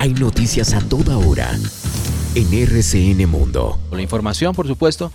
Hay noticias a toda hora en RCN Mundo. La información, por supuesto,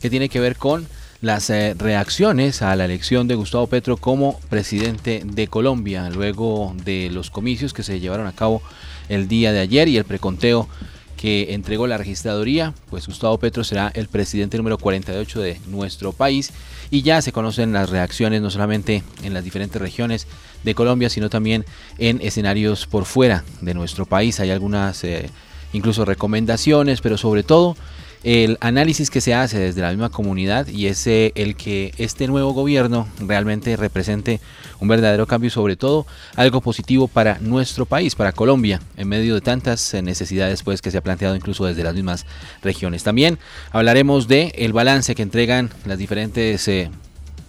que tiene que ver con las eh, reacciones a la elección de Gustavo Petro como presidente de Colombia, luego de los comicios que se llevaron a cabo el día de ayer y el preconteo que entregó la registraduría, pues Gustavo Petro será el presidente número 48 de nuestro país y ya se conocen las reacciones no solamente en las diferentes regiones de Colombia, sino también en escenarios por fuera de nuestro país. Hay algunas eh, incluso recomendaciones, pero sobre todo el análisis que se hace desde la misma comunidad y es el que este nuevo gobierno realmente represente un verdadero cambio y sobre todo algo positivo para nuestro país, para Colombia, en medio de tantas eh, necesidades pues que se ha planteado incluso desde las mismas regiones. También hablaremos de el balance que entregan las diferentes eh,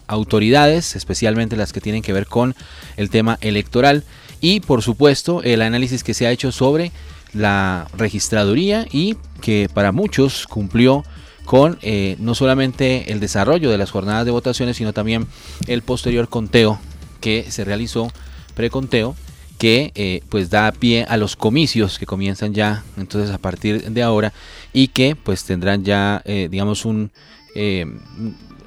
autoridades, especialmente las que tienen que ver con el tema electoral. Y por supuesto el análisis que se ha hecho sobre la registraduría y que para muchos cumplió con eh, no solamente el desarrollo de las jornadas de votaciones, sino también el posterior conteo que se realizó, preconteo, que eh, pues da pie a los comicios que comienzan ya entonces a partir de ahora y que pues tendrán ya eh, digamos un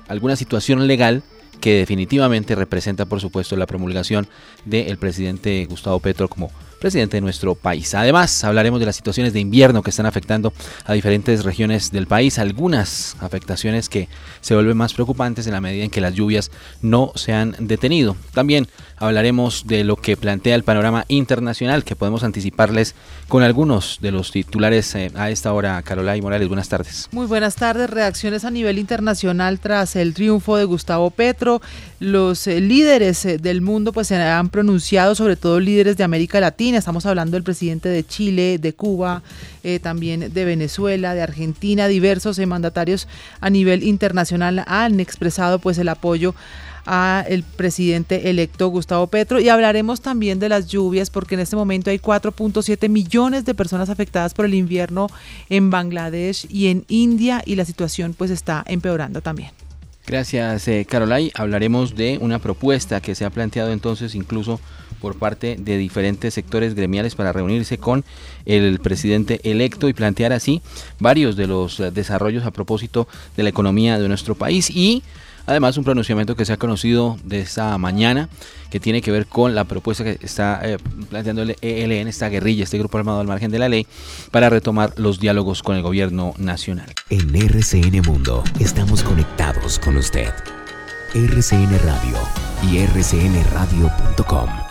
alguna situación legal que definitivamente representa por supuesto la promulgación del presidente Gustavo Petro como presidente de nuestro país. Además, hablaremos de las situaciones de invierno que están afectando a diferentes regiones del país, algunas afectaciones que se vuelven más preocupantes en la medida en que las lluvias no se han detenido. También hablaremos de lo que plantea el panorama internacional que podemos anticiparles con algunos de los titulares eh, a esta hora. Carola y Morales, buenas tardes. Muy buenas tardes. Reacciones a nivel internacional tras el triunfo de Gustavo Petro. Los eh, líderes eh, del mundo pues se han pronunciado, sobre todo líderes de América Latina. Estamos hablando del presidente de Chile, de Cuba, también de Venezuela, de Argentina. Diversos mandatarios a nivel internacional han expresado pues el apoyo a el presidente electo Gustavo Petro y hablaremos también de las lluvias porque en este momento hay 4.7 millones de personas afectadas por el invierno en Bangladesh y en India y la situación pues está empeorando también. Gracias, eh, Carolai. Hablaremos de una propuesta que se ha planteado entonces incluso por parte de diferentes sectores gremiales para reunirse con el presidente electo y plantear así varios de los eh, desarrollos a propósito de la economía de nuestro país y Además, un pronunciamiento que se ha conocido de esta mañana que tiene que ver con la propuesta que está eh, planteando el ELN, esta guerrilla, este grupo armado al margen de la ley, para retomar los diálogos con el gobierno nacional. En RCN Mundo estamos conectados con usted. RCN Radio y rcnradio.com.